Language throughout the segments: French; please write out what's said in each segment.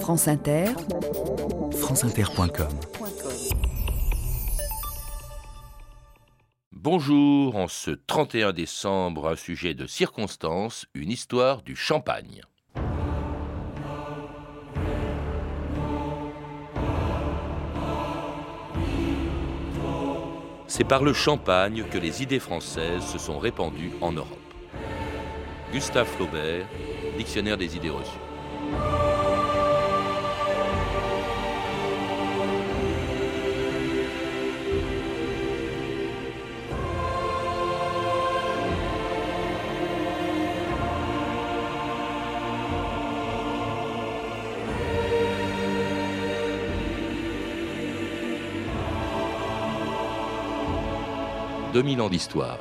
France Inter, franceinter.com Bonjour, en ce 31 décembre, un sujet de circonstance, une histoire du champagne. C'est par le champagne que les idées françaises se sont répandues en Europe. Gustave Flaubert, Dictionnaire des idées reçues. 2000 ans d'histoire.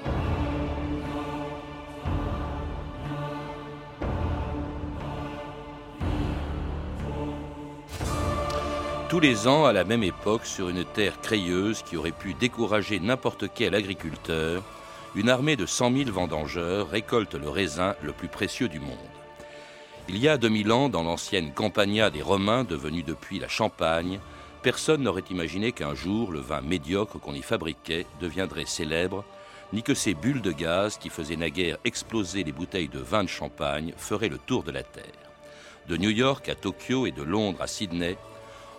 Tous les ans, à la même époque, sur une terre crayeuse qui aurait pu décourager n'importe quel agriculteur, une armée de 100 000 vendangeurs récolte le raisin le plus précieux du monde. Il y a 2000 ans, dans l'ancienne Campagna des Romains, devenue depuis la Champagne, Personne n'aurait imaginé qu'un jour le vin médiocre qu'on y fabriquait deviendrait célèbre, ni que ces bulles de gaz qui faisaient naguère exploser les bouteilles de vin de champagne feraient le tour de la Terre. De New York à Tokyo et de Londres à Sydney,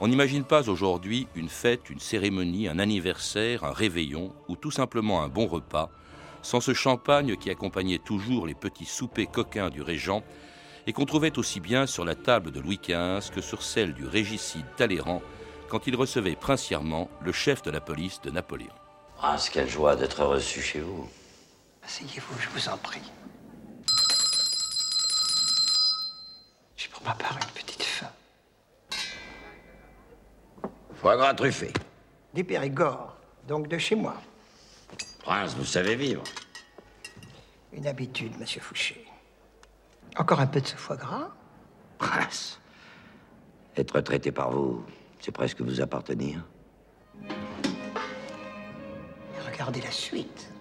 on n'imagine pas aujourd'hui une fête, une cérémonie, un anniversaire, un réveillon ou tout simplement un bon repas sans ce champagne qui accompagnait toujours les petits soupers coquins du régent et qu'on trouvait aussi bien sur la table de Louis XV que sur celle du régicide Talleyrand quand il recevait princièrement le chef de la police de Napoléon. Ah, quelle joie d'être reçu chez vous. Asseyez-vous, je vous en prie. J'ai pour ma part une petite faim. Foie gras truffé. Des Périgord, donc de chez moi. Prince, vous savez vivre. Une habitude, monsieur Fouché. Encore un peu de ce foie gras? Prince, être traité par vous, c'est presque vous appartenir. regardez la suite.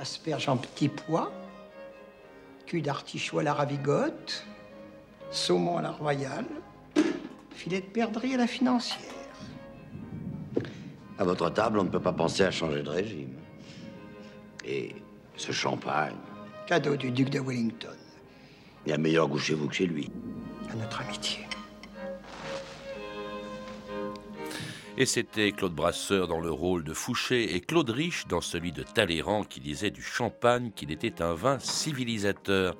Asperge en petits pois, cul d'artichaut à la ravigote, saumon à la royale, filet de perdrix à la financière. À votre table, on ne peut pas penser à changer de régime. Et ce champagne. Cadeau du duc de Wellington. Il y a meilleur goût chez vous que chez lui. À notre amitié. Et c'était Claude Brasseur dans le rôle de Fouché et Claude Rich dans celui de Talleyrand qui disait du champagne qu'il était un vin civilisateur.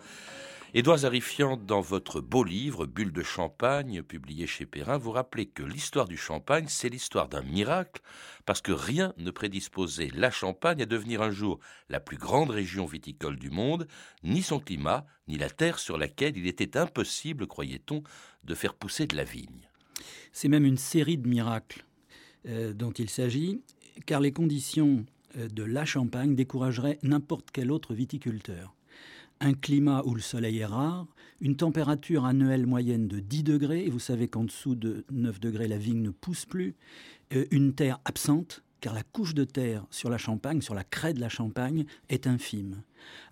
Édouard Zarifian, dans votre beau livre, Bulle de champagne, publié chez Perrin, vous rappelez que l'histoire du champagne, c'est l'histoire d'un miracle, parce que rien ne prédisposait la Champagne à devenir un jour la plus grande région viticole du monde, ni son climat, ni la terre sur laquelle il était impossible, croyait-on, de faire pousser de la vigne. C'est même une série de miracles. Euh, dont il s'agit, car les conditions euh, de la Champagne décourageraient n'importe quel autre viticulteur. Un climat où le soleil est rare, une température annuelle moyenne de 10 degrés, et vous savez qu'en dessous de 9 degrés la vigne ne pousse plus, euh, une terre absente, car la couche de terre sur la Champagne, sur la craie de la Champagne, est infime.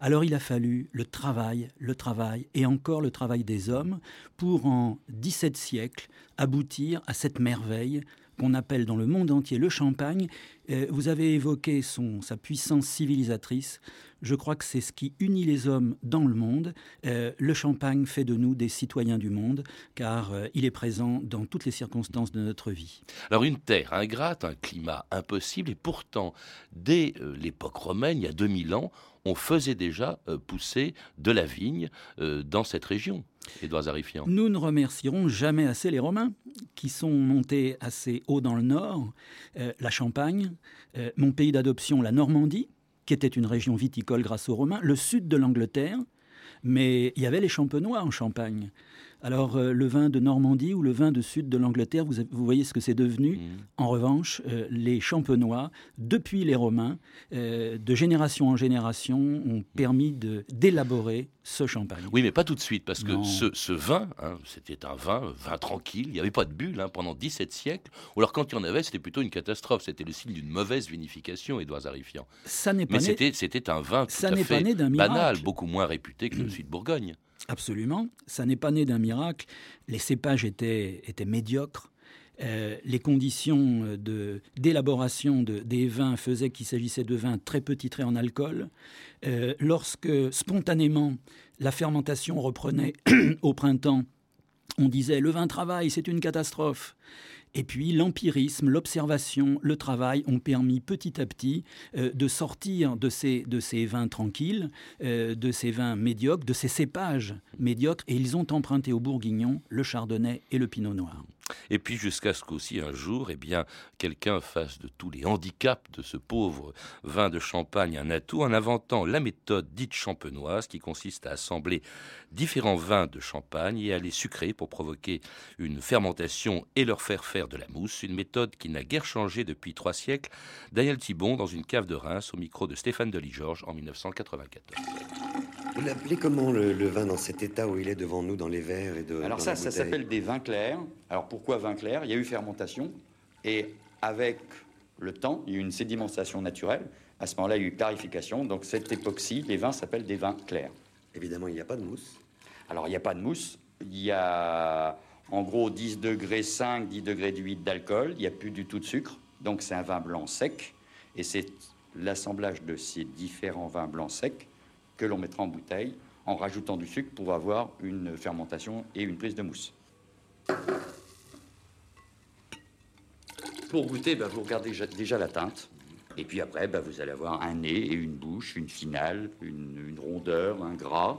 Alors il a fallu le travail, le travail et encore le travail des hommes pour en 17 siècles aboutir à cette merveille qu'on appelle dans le monde entier le champagne. Euh, vous avez évoqué son, sa puissance civilisatrice. Je crois que c'est ce qui unit les hommes dans le monde. Euh, le champagne fait de nous des citoyens du monde, car euh, il est présent dans toutes les circonstances de notre vie. Alors une terre ingrate, un climat impossible, et pourtant, dès l'époque romaine, il y a 2000 ans, on faisait déjà pousser de la vigne dans cette région. Nous ne remercierons jamais assez les Romains, qui sont montés assez haut dans le nord, euh, la Champagne, euh, mon pays d'adoption, la Normandie, qui était une région viticole grâce aux Romains, le sud de l'Angleterre, mais il y avait les champenois en Champagne. Alors euh, le vin de Normandie ou le vin de sud de l'Angleterre, vous, voyez ce que c'est devenu. Mmh. En revanche, euh, les champenois, depuis les Romains, euh, de génération en génération, ont permis d'élaborer ce champagne. Oui, mais pas tout de suite, parce que ce, vin, hein, c'était un vin, vin tranquille, il n'y avait pas de bulle hein, pendant 17 siècles, ou alors quand il y en avait, c'était plutôt une catastrophe, c'était le signe d'une mauvaise vinification, Édouard Zarifian. Ça n'est pas Mais c'était un vin tout ça à fait banal, beaucoup moins réputé que celui de Bourgogne. Absolument. Ça n'est pas né d'un miracle. Les cépages étaient, médiocres. Euh, les conditions d'élaboration de, des vins faisaient qu'il s'agissait de vins très peu titrés en alcool. Euh, lorsque spontanément la fermentation reprenait au printemps, on disait le vin travaille, c'est une catastrophe. Et puis l'empirisme, l'observation, le travail ont permis petit à petit euh, de sortir de ces, de ces vins tranquilles, de ces vins médiocres, de ces cépages médiocres, et ils ont emprunté au bourguignon le chardonnay et le pinot noir. Et puis jusqu'à ce qu'aussi un jour, eh bien, quelqu'un fasse de tous les handicaps de ce pauvre vin de champagne un atout en inventant la méthode dite champenoise qui consiste à assembler différents vins de champagne et à les sucrer pour provoquer une fermentation et leur faire faire de la mousse, une méthode qui n'a guère changé depuis trois siècles. Daniel Thibon dans une cave de Reims au micro de Stéphane Delis-Georges en 1994. Vous l'appelez comment le, vin dans cet état où il est devant nous dans les verres et de Alors ça, ça s'appelle des vins clairs. Alors pourquoi vin clair? Il y a eu fermentation et avec le temps, il y a eu une sédimentation naturelle. À ce moment-là, il y a eu clarification. Donc cette époxy, les vins s'appellent des vins clairs. Évidemment, il n'y a pas de mousse. Alors il n'y a pas de mousse. Il y a en gros 10 degrés 5, 10 degrés 8 d'alcool. Il n'y a plus du tout de sucre. Donc c'est un vin blanc sec. Et c'est l'assemblage de ces différents vins blancs secs que l'on mettra en bouteille en rajoutant du sucre pour avoir une fermentation et une prise de mousse. Pour goûter, bah, vous regardez déjà la teinte. Et puis après, bah, vous allez avoir un nez et une bouche, une finale, une rondeur, un gras,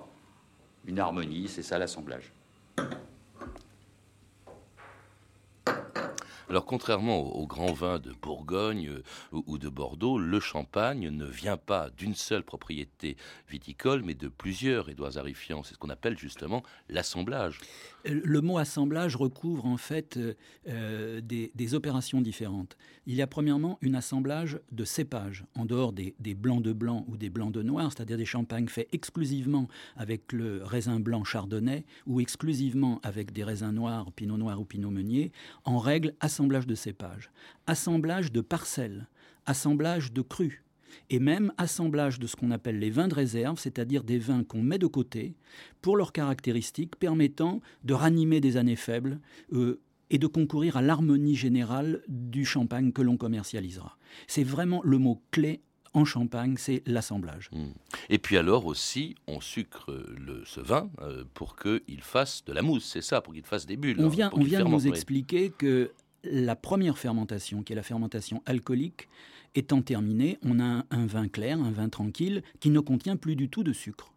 une harmonie. C'est ça l'assemblage. Alors contrairement aux, grands vins de Bourgogne euh, ou, de Bordeaux, le champagne ne vient pas d'une seule propriété viticole, mais de plusieurs, Édouard Zarifian. C'est ce qu'on appelle justement l'assemblage. Le mot assemblage recouvre en fait euh, euh, des, opérations différentes. Il y a premièrement un assemblage de cépages, en dehors des, des blancs de blanc ou des blancs de noir, c'est-à-dire des champagnes faits exclusivement avec le raisin blanc chardonnay ou exclusivement avec des raisins noirs, pinot noir ou pinot meunier. En règle, assemblage de cépages, assemblage de parcelles, assemblage de crus, et même assemblage de ce qu'on appelle les vins de réserve, c'est-à-dire des vins qu'on met de côté pour leurs caractéristiques permettant de ranimer des années faibles euh, et de concourir à l'harmonie générale du champagne que l'on commercialisera. C'est vraiment le mot clé en Champagne, c'est l'assemblage. Hmm. Et puis alors aussi, on sucre le, ce vin euh, pour qu'il fasse de la mousse, c'est ça, pour qu'il fasse des bulles. On vient, on vient de nous expliquer que la première fermentation, qui est la fermentation alcoolique, étant terminée, on a un, vin clair, un vin tranquille, qui ne contient plus du tout de sucre.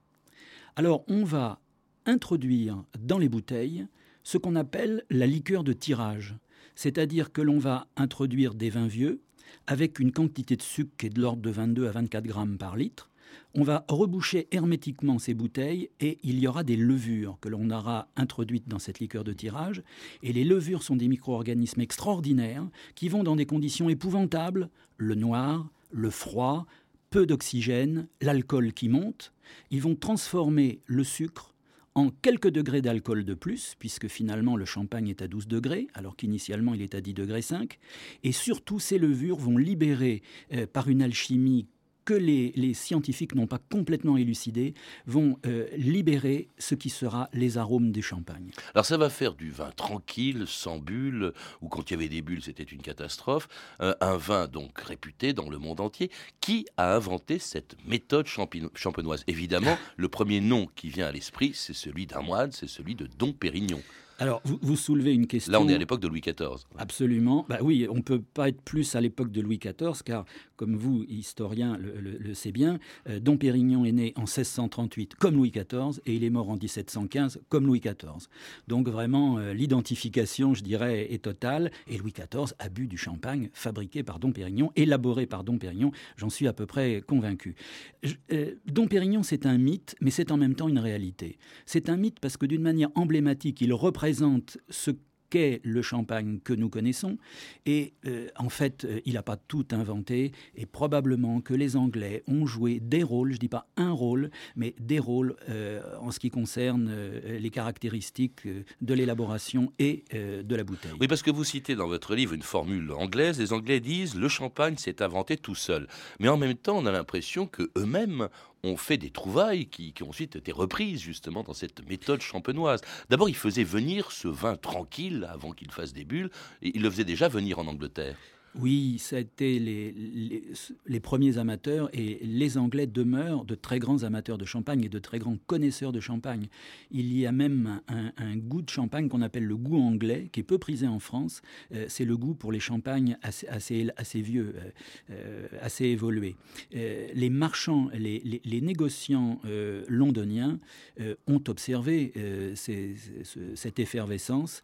Alors on va introduire dans les bouteilles ce qu'on appelle la liqueur de tirage, c'est-à-dire que l'on va introduire des vins vieux avec une quantité de sucre qui est de l'ordre de 22 à 24 grammes par litre, on va reboucher hermétiquement ces bouteilles et il y aura des levures que l'on aura introduites dans cette liqueur de tirage. Et les levures sont des micro-organismes extraordinaires qui vont dans des conditions épouvantables, le noir, le froid, peu d'oxygène, l'alcool qui monte. Ils vont transformer le sucre en quelques degrés d'alcool de plus, puisque finalement le champagne est à 12 degrés, alors qu'initialement il est à 10 degrés 5. Et surtout, ces levures vont libérer euh, par une alchimie que les, scientifiques n'ont pas complètement élucidé, vont euh, libérer ce qui sera les arômes du champagne. Alors ça va faire du vin tranquille, sans bulles, ou quand il y avait des bulles c'était une catastrophe, euh, un vin donc réputé dans le monde entier. Qui a inventé cette méthode champenoise Évidemment, le premier nom qui vient à l'esprit, c'est celui d'un moine, c'est celui de Dom Pérignon. Alors, vous, soulevez une question. Là, on est à l'époque de Louis XIV. Absolument. Bah oui, on ne peut pas être plus à l'époque de Louis XIV, car, comme vous, historien, le, le, sait bien, euh, Dom Pérignon est né en 1638 comme Louis XIV et il est mort en 1715 comme Louis XIV. Donc, vraiment, euh, l'identification, je dirais, est totale. Et Louis XIV a bu du champagne fabriqué par Dom Pérignon, élaboré par Dom Pérignon. J'en suis à peu près convaincu. Euh, Dom Pérignon, c'est un mythe, mais c'est en même temps une réalité. C'est un mythe parce que, d'une manière emblématique, il représente présente ce qu'est le champagne que nous connaissons. Et euh, en fait, euh, il n'a pas tout inventé. Et probablement que les Anglais ont joué des rôles, je ne dis pas un rôle, mais des rôles euh, en ce qui concerne les caractéristiques de l'élaboration et de la bouteille. Oui, parce que vous citez dans votre livre une formule anglaise. Les Anglais disent le champagne s'est inventé tout seul. Mais en même temps, on a l'impression que eux-mêmes ont fait des trouvailles qui, qui ont ensuite été reprises justement dans cette méthode champenoise. D'abord, ils faisaient venir ce vin tranquille avant qu'il fasse des bulles, et ils le faisaient déjà venir en Angleterre. Oui, c'était les, les, les, premiers amateurs et les Anglais demeurent de très grands amateurs de champagne et de très grands connaisseurs de champagne. Il y a même un, goût de champagne qu'on appelle le goût anglais, qui est peu prisé en France. Euh, c'est le goût pour les champagnes assez, vieux, euh, euh assez évolués. Les marchands, les, négociants londoniens ont observé cette effervescence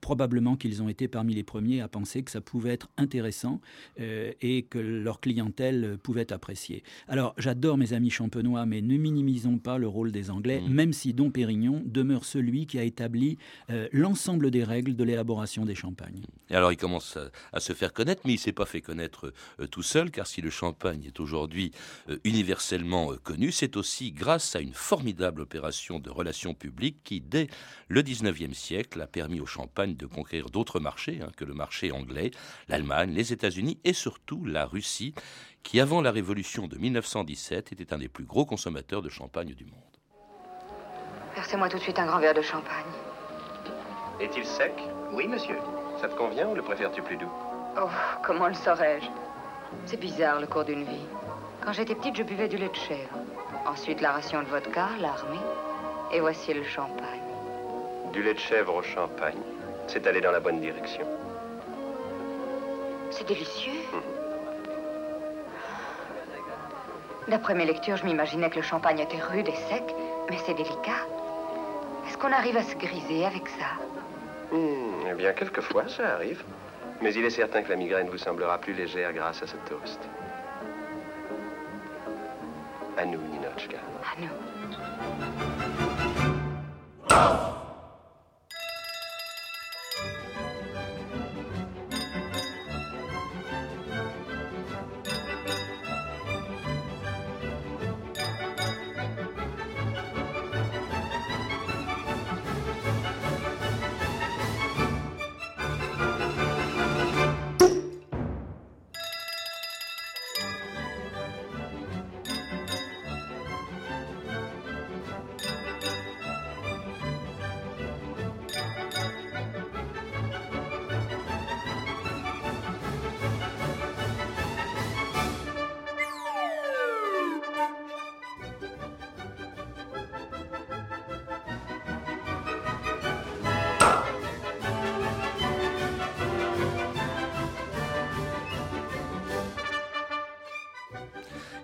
probablement qu'ils ont été parmi les premiers à penser que ça pouvait être intéressant euh, et que leur clientèle pouvait apprécier. Alors, j'adore mes amis champenois, mais ne minimisons pas le rôle des Anglais, mmh. même si Dom Pérignon demeure celui qui a établi euh, l'ensemble des règles de l'élaboration des champagnes. Et alors, il commence à, à se faire connaître, mais il ne s'est pas fait connaître euh, tout seul, car si le champagne est aujourd'hui euh, universellement euh, connu, c'est aussi grâce à une formidable opération de relations publiques qui, dès le 19e siècle, a permis au champagne de conquérir d'autres marchés hein, que le marché anglais, l'Allemagne, les États-Unis et surtout la Russie, qui avant la révolution de 1917 était un des plus gros consommateurs de champagne du monde. Versez-moi tout de suite un grand verre de champagne. Est-il sec? Oui, monsieur. Ça te convient ou le préfères-tu plus doux? Oh, comment le saurais-je? C'est bizarre le cours d'une vie. Quand j'étais petite, je buvais du lait de chèvre. Ensuite, la ration de vodka, l'armée. Et voici le champagne. Du lait de chèvre au champagne. C'est aller dans la bonne direction. C'est délicieux. Mmh. D'après mes lectures, je m'imaginais que le champagne était rude et sec, mais c'est délicat. Est-ce qu'on arrive à se griser avec ça? Mmh, Eh bien, quelquefois, ça arrive. Mais il est certain que la migraine vous semblera plus légère grâce à ce toast. À nous, Ninochka. À nous.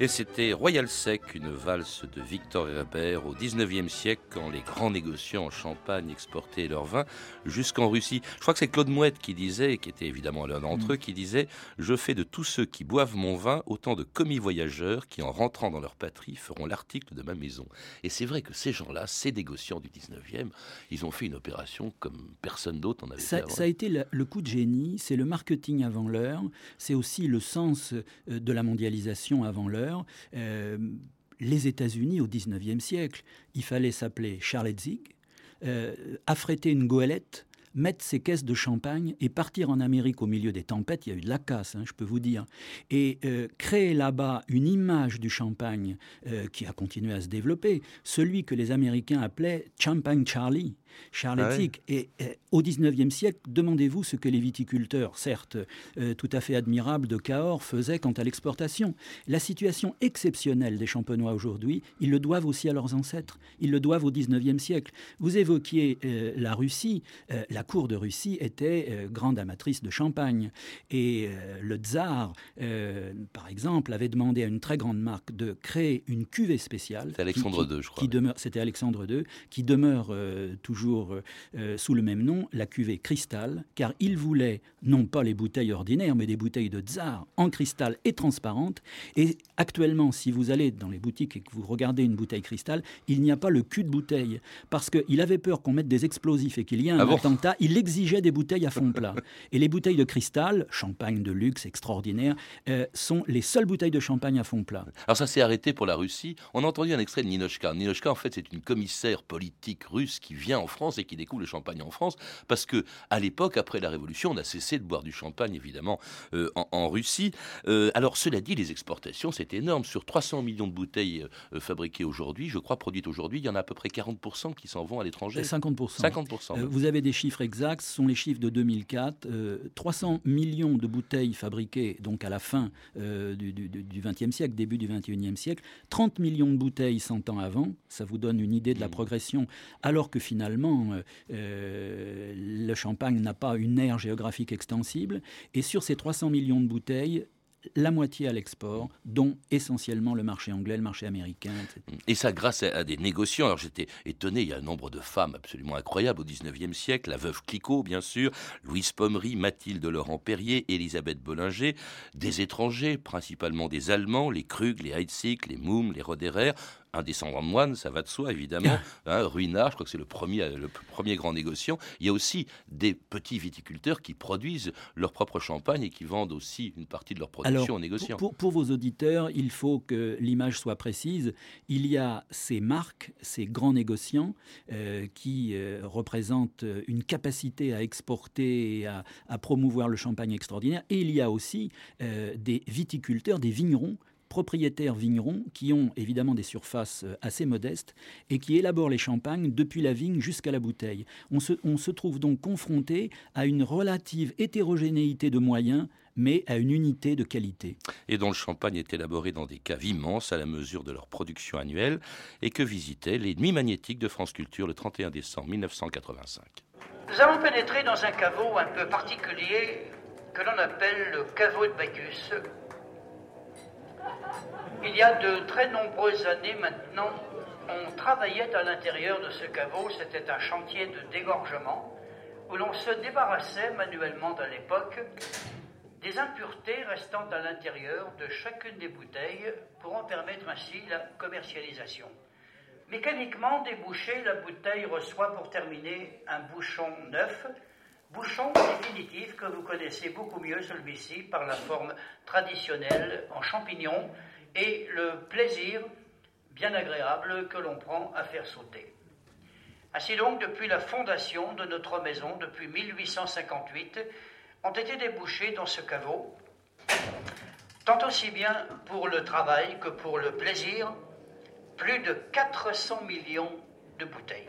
Et c'était Royal Sec, une valse de Victor Herbert au 19e siècle, quand les grands négociants en Champagne exportaient leur vin jusqu'en Russie. Je crois que c'est Claude Mouette qui disait, qui était évidemment l'un d'entre mmh. eux, qui disait Je fais de tous ceux qui boivent mon vin autant de commis voyageurs qui, en rentrant dans leur patrie, feront l'article de ma maison. Et c'est vrai que ces gens-là, ces négociants du 19e, ils ont fait une opération comme personne d'autre en avait ça, fait. Avant. Ça a été le, le coup de génie, c'est le marketing avant l'heure, c'est aussi le sens de la mondialisation avant l'heure. Euh, les États-Unis au 19e siècle, il fallait s'appeler Charles Hetzig, euh, affréter une goélette, mettre ses caisses de champagne et partir en Amérique au milieu des tempêtes, il y a eu de la casse, hein, je peux vous dire, et euh, créer là-bas une image du champagne qui a continué à se développer, celui que les Américains appelaient Champagne Charlie. Charlétique. Ah. Et, et au XIXe siècle, demandez-vous ce que les viticulteurs, certes euh, tout à fait admirables de Cahors, faisaient quant à l'exportation. La situation exceptionnelle des champenois aujourd'hui, ils le doivent aussi à leurs ancêtres. Ils le doivent au XIXe siècle. Vous évoquiez euh, la Russie. Euh, la cour de Russie était grande amatrice de champagne. Et le tsar, par exemple, avait demandé à une très grande marque de créer une cuvée spéciale. C'était Alexandre II, je crois. Qui demeure, c'était Alexandre II, qui demeure euh, toujours euh, sous le même nom, la cuvée cristal, car il voulait non pas les bouteilles ordinaires, mais des bouteilles de tsar en cristal et transparentes. Et actuellement, si vous allez dans les boutiques et que vous regardez une bouteille cristal, il n'y a pas le cul de bouteille, parce qu'il avait peur qu'on mette des explosifs et qu'il y ait un Ah bon attentat. Il exigeait des bouteilles à fond plat. Et les bouteilles de cristal, champagne de luxe extraordinaire, euh, sont les seules bouteilles de champagne à fond plat. Alors ça s'est arrêté pour la Russie. On a entendu un extrait de Ninochka. Ninochka, en fait, c'est une commissaire politique russe qui vient en France et qui découvrent le champagne en France, parce que à l'époque, après la Révolution, on a cessé de boire du champagne, évidemment, euh, en, Russie. Euh, alors, cela dit, les exportations, c'est énorme. Sur 300 millions de bouteilles euh, fabriquées aujourd'hui, je crois produites aujourd'hui, il y en a à peu près 40% qui s'en vont à l'étranger. 50%. 50%. vous avez des chiffres exacts, ce sont les chiffres de 2004. 300 millions de bouteilles fabriquées, donc à la fin du XXe siècle, début du XXIe siècle. 30 millions de bouteilles 100 ans avant. Ça vous donne une idée de la mmh. progression, alors que finalement, le champagne n'a pas une aire géographique extensible. Et sur ces 300 millions de bouteilles, la moitié à l'export, dont essentiellement le marché anglais, le marché américain, etc. Et ça grâce à, des négociants. Alors j'étais étonné, il y a un nombre de femmes absolument incroyables au 19e siècle, la veuve Clicquot, bien sûr, Louise Pommery, Mathilde Laurent Perrier, Elisabeth Bollinger, des étrangers, principalement des Allemands, les Krug, les Heidsieck, les Moum, les Roderer, un descendant de moine, ça va de soi évidemment. Hein, Ruinard, je crois que c'est le premier, le premier grand négociant. Il y a aussi des petits viticulteurs qui produisent leur propre champagne et qui vendent aussi une partie de leur production aux négociants. Pour, pour, vos auditeurs, il faut que l'image soit précise. Il y a ces marques, ces grands négociants euh, qui euh, représentent une capacité à exporter et à, promouvoir le champagne extraordinaire. Et il y a aussi euh, des viticulteurs, des vignerons propriétaires vignerons qui ont évidemment des surfaces euh, assez modestes et qui élaborent les champagnes depuis la vigne jusqu'à la bouteille. On se, on se trouve donc confronté à une relative hétérogénéité de moyens mais à une unité de qualité. Et dont le champagne est élaboré dans des caves immenses à la mesure de leur production annuelle et que visitait les Nuits magnétiques de France Culture le 31 décembre 1985. Nous avons pénétré dans un caveau un peu particulier que l'on appelle le caveau de Bacchus, il y a de très nombreuses années maintenant, on travaillait à l'intérieur de ce caveau, c'était un chantier de dégorgement, où l'on se débarrassait manuellement à l'époque des impuretés restant à l'intérieur de chacune des bouteilles pour en permettre ainsi la commercialisation. Mécaniquement débouchée, la bouteille reçoit pour terminer un bouchon neuf, bouchon définitif que vous connaissez beaucoup mieux celui-ci par la forme traditionnelle en champignon et le plaisir bien agréable que l'on prend à faire sauter. Ainsi donc, depuis la fondation de notre maison, depuis 1858, ont été débouchés dans ce caveau, tant aussi bien pour le travail que pour le plaisir, plus de 400 millions de bouteilles.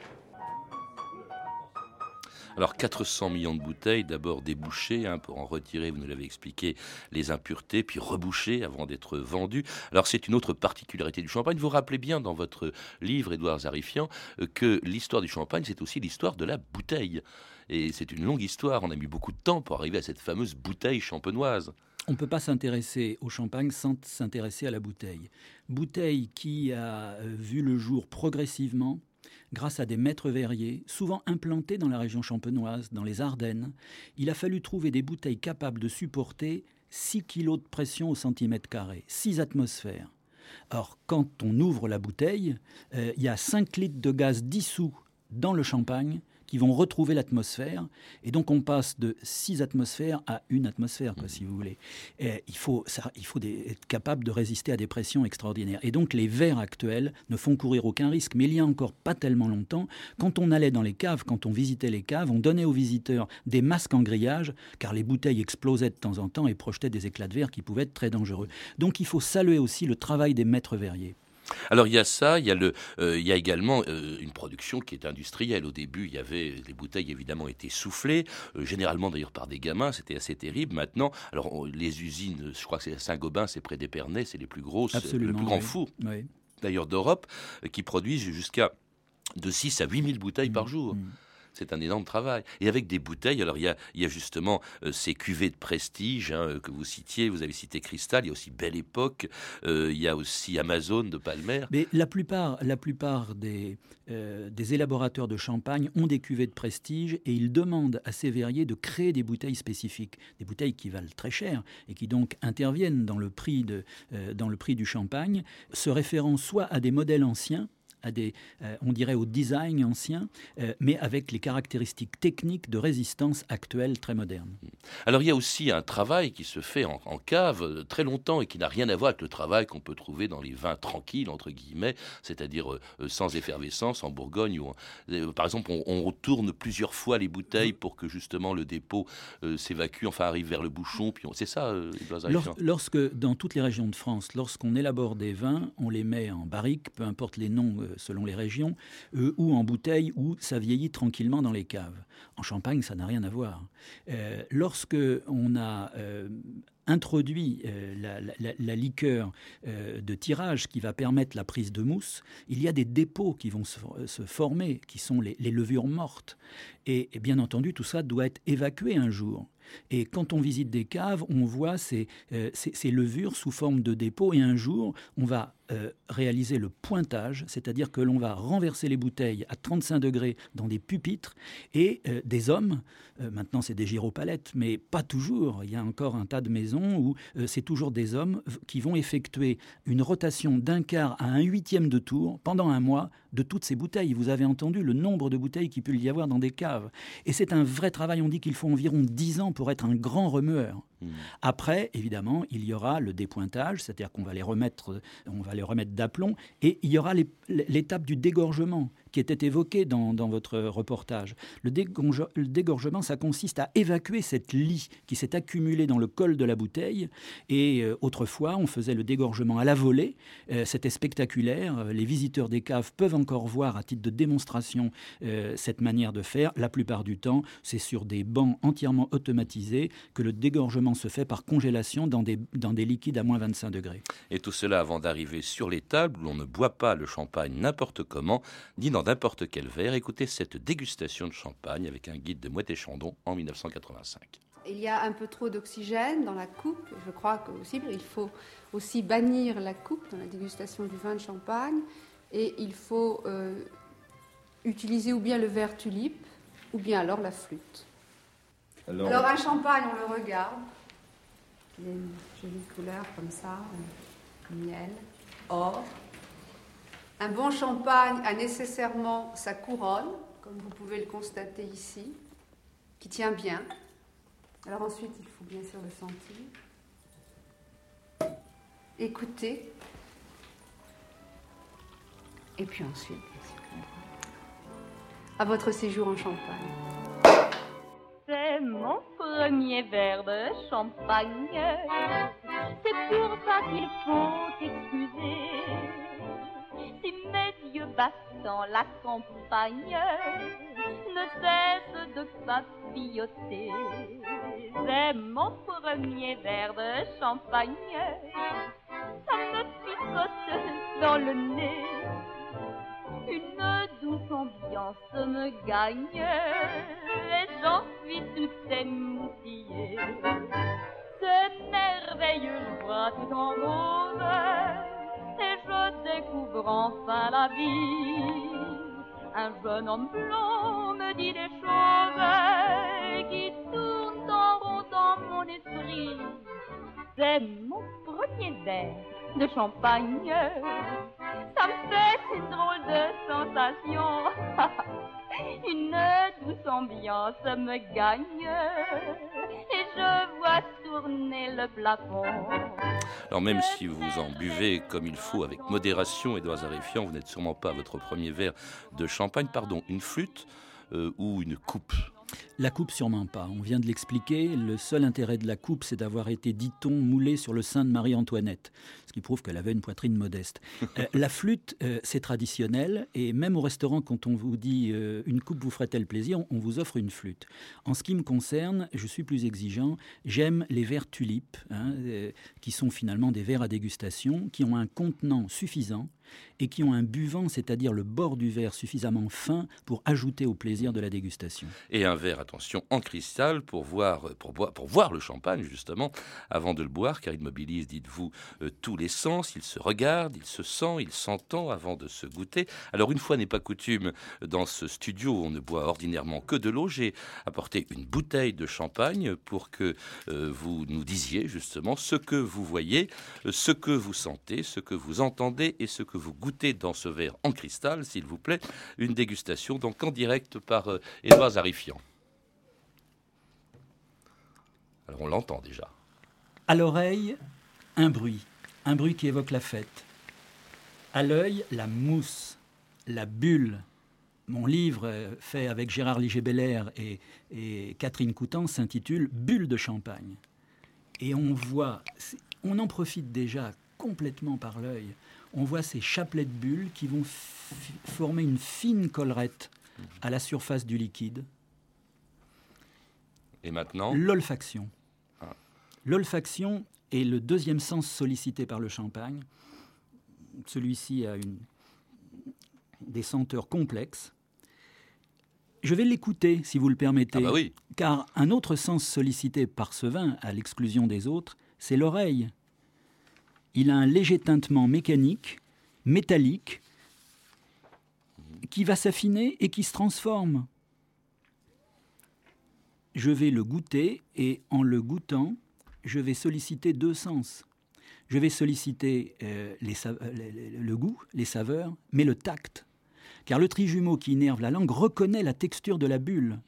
Alors 400 millions de bouteilles, d'abord débouchées hein, pour en retirer, vous nous l'avez expliqué, les impuretés, puis rebouchées avant d'être vendues. Alors c'est une autre particularité du champagne. Vous rappelez bien dans votre livre, Édouard Zarifian, euh, que l'histoire du champagne, c'est aussi l'histoire de la bouteille. Et c'est une longue histoire. On a mis beaucoup de temps pour arriver à cette fameuse bouteille champenoise. On ne peut pas s'intéresser au champagne sans s'intéresser à la bouteille. Bouteille qui a vu le jour progressivement grâce à des maîtres verriers, souvent implantés dans la région champenoise, dans les Ardennes, il a fallu trouver des bouteilles capables de supporter 6 kg de pression au centimètre carré, 6 atmosphères. Or, quand on ouvre la bouteille, euh, il y a 5 litres de gaz dissous dans le champagne qui vont retrouver l'atmosphère. Et donc on passe de 6 atmosphères à une atmosphère, quoi, mmh. si vous voulez. Et il faut, ça, il faut être capable de résister à des pressions extraordinaires. Et donc les verres actuels ne font courir aucun risque. Mais il y a encore pas tellement longtemps, quand on allait dans les caves, quand on visitait les caves, on donnait aux visiteurs des masques en grillage, car les bouteilles explosaient de temps en temps et projetaient des éclats de verre qui pouvaient être très dangereux. Donc il faut saluer aussi le travail des maîtres verriers. Alors il y a ça, il y a, le, euh, il y a également euh, une production qui est industrielle. Au début, il y avait les bouteilles évidemment étaient soufflées, euh, généralement d'ailleurs par des gamins, c'était assez terrible. Maintenant, alors les usines, je crois que c'est Saint-Gobain, c'est près d'Épernay, c'est les plus grosses, le plus grand four d'ailleurs d'Europe, qui produisent jusqu'à de 6 à 8 000 bouteilles par mmh, jour. Mmh c'est un énorme travail. Et avec des bouteilles, alors il y a, justement euh, ces cuvées de prestige hein, que vous citiez, vous avez cité Cristal, il y a aussi Belle Époque, euh, il y a aussi Amazon de Palmer. Mais la plupart, la plupart des, euh, des élaborateurs de champagne ont des cuvées de prestige et ils demandent à ces verriers de créer des bouteilles spécifiques, des bouteilles qui valent très cher et qui donc interviennent dans le prix, de, dans le prix du champagne, se référant soit à des modèles anciens, à des, on dirait au design ancien, mais avec les caractéristiques techniques de résistance actuelles très modernes. Alors il y a aussi un travail qui se fait en, cave très longtemps et qui n'a rien à voir avec le travail qu'on peut trouver dans les vins tranquilles, entre guillemets, c'est-à-dire sans effervescence en Bourgogne. Où par exemple, on, on, tourne plusieurs fois les bouteilles pour que justement le dépôt s'évacue, enfin arrive vers le bouchon. Puis c'est ça, Lorsque, dans toutes les régions de France, lorsqu'on élabore des vins, on les met en barrique, peu importe les noms euh, selon les régions, euh, ou en bouteille, ou ça vieillit tranquillement dans les caves. En Champagne, ça n'a rien à voir. Euh, lorsque on a introduit la, la, liqueur de tirage qui va permettre la prise de mousse, il y a des dépôts qui vont se, former, qui sont les, levures mortes. et, bien entendu, tout ça doit être évacué un jour. Et quand on visite des caves, on voit ces, euh, ces, levures sous forme de dépôt. Et un jour, on va euh, réaliser le pointage, c'est-à-dire que l'on va renverser les bouteilles à 35 degrés dans des pupitres. Et euh, des hommes, maintenant c'est des gyropalettes, mais pas toujours. Il y a encore un tas de maisons où c'est toujours des hommes qui vont effectuer une rotation d'un quart à un huitième de tour pendant un mois de toutes ces bouteilles. Vous avez entendu le nombre de bouteilles qu'il peut y avoir dans des caves. Et c'est un vrai travail. On dit qu'il faut environ 10 ans pour être un grand remueur. Hmm. Après, évidemment, il y aura le dépointage, c'est-à-dire qu'on va les remettre, on va les remettre d'aplomb, et il y aura l'étape du dégorgement qui était évoqué dans, votre reportage. Le, dégorgement, ça consiste à évacuer cette lie qui s'est accumulée dans le col de la bouteille. Et euh, autrefois, on faisait le dégorgement à la volée. Euh, c'était spectaculaire. Les visiteurs des caves peuvent encore voir à titre de démonstration euh, cette manière de faire. La plupart du temps, c'est sur des bancs entièrement automatisés que le dégorgement se fait par congélation dans des, dans des liquides à moins 25 degrés. Et tout cela avant d'arriver sur les tables où l'on ne boit pas le champagne n'importe comment, ni dans n'importe quel verre. Écoutez cette dégustation de champagne avec un guide de Moët Chandon en 1985. Il y a un peu trop d'oxygène dans la coupe. Je crois que il faut aussi bannir la coupe dans la dégustation du vin de champagne. Et il faut euh, utiliser ou bien le verre tulipe ou bien alors la flûte. Alors, alors un champagne, on le regarde. Il y a une jolie couleur comme ça, miel, or. Un bon champagne a nécessairement sa couronne, comme vous pouvez le constater ici, qui tient bien. Alors ensuite, il faut bien sûr le sentir. Écouter. Et puis ensuite, à votre séjour en Champagne. Premier verre de champagne. C'est pour ça qu'il faut excuser si mes yeux battants la campagne ne cessent de papilloter. C'est mon premier verre de champagne, ça me picote dans le nez. Une me gagne et j'en suis tout émoustillée. C'est merveilleux, je tout en rose et je découvre enfin la vie. Un jeune homme blond me dit des choses qui tournent en rond dans mon esprit. C'est mon premier verre de champagne. Ça me fait une drôle de sensation. Une douce ambiance me gagne et je vois tourner le plafond. Alors même si vous en buvez comme il faut avec modération, Edouard Zaréfian, vous n'êtes sûrement pas à votre premier verre de champagne. Pardon, une flûte euh, ou une coupe? La coupe, sûrement pas. On vient de l'expliquer. Le seul intérêt de la coupe, c'est d'avoir été, dit-on, moulé sur le sein de Marie-Antoinette, ce qui prouve qu'elle avait une poitrine modeste. Euh, la flûte, euh, c'est traditionnel, et même au restaurant, quand on vous dit euh, une coupe vous ferait-elle plaisir, on, vous offre une flûte. En ce qui me concerne, je suis plus exigeant. J'aime les verres tulipes, hein, qui sont finalement des verres à dégustation, qui ont un contenant suffisant et qui ont un buvant, c'est-à-dire le bord du verre suffisamment fin pour ajouter au plaisir de la dégustation. Et un verre attention, en cristal pour voir, pour, pour voir le champagne, justement, avant de le boire, car il mobilise, dites-vous, euh, tous les sens. Il se regarde, il se sent, il s'entend avant de se goûter. Alors, une fois n'est pas coutume, dans ce studio, on ne boit ordinairement que de l'eau. J'ai apporté une bouteille de champagne pour que euh, vous nous disiez, justement, ce que vous voyez, euh, ce que vous sentez, ce que vous entendez et ce que vous goûtez dans ce verre en cristal, s'il vous plaît. Une dégustation, donc en direct par Édouard Zarifian. Alors on l'entend déjà. À l'oreille, un bruit, un bruit qui évoque la fête. À l'œil, la mousse, la bulle. Mon livre, euh, fait avec Gérard Liger-Belair et, et, Catherine Coutan, s'intitule Bulle de champagne. Et on voit, on en profite déjà complètement par l'œil. On voit ces chapelets de bulles qui vont former une fine collerette à la surface du liquide. Et maintenant L'olfaction. Ah. L'olfaction est le deuxième sens sollicité par le champagne. Celui-ci a une, des senteurs complexes. Je vais l'écouter, si vous le permettez. Ah bah oui. Car un autre sens sollicité par ce vin, à l'exclusion des autres, c'est l'oreille. Il a un léger tintement mécanique, métallique, qui va s'affiner et qui se transforme. Je vais le goûter et en le goûtant, je vais solliciter deux sens. Je vais solliciter euh, le goût, les saveurs, mais le tact. Car le trijumeau qui innerve la langue reconnaît la texture de la bulle.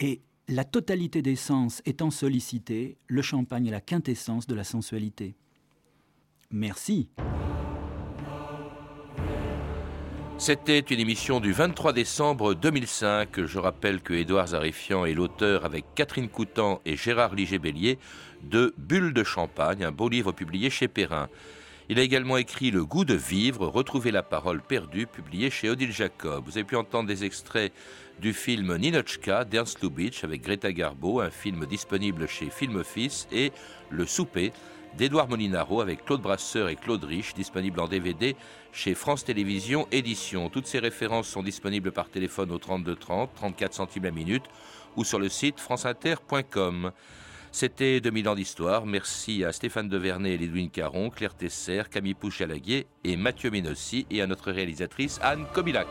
Et la totalité des sens étant sollicitée, le champagne est la quintessence de la sensualité. Merci. C'était une émission du 23 décembre 2005. Je rappelle que Édouard Zarifian est l'auteur avec Catherine Coutan et Gérard Liger-Bélier de Bulle de champagne, un beau livre publié chez Perrin. Il a également écrit Le goût de vivre, Retrouver la parole perdue, publié chez Odile Jacob. Vous avez pu entendre des extraits du film Ninochka d'Ernst Lubitsch avec Greta Garbo, un film disponible chez Film Office, et Le souper d'Edouard Molinaro avec Claude Brasseur et Claude Rich, disponible en DVD chez France Télévisions Édition. Toutes ces références sont disponibles par téléphone au 32 30, 34 centimes la minute ou sur le site franceinter.com. C'était 2000 ans d'histoire. Merci à Stéphane Devernay et Lidwin Caron, Claire Tesser, Camille Pouchalaguier et Mathieu Ménossi et à notre réalisatrice Anne Kobilac.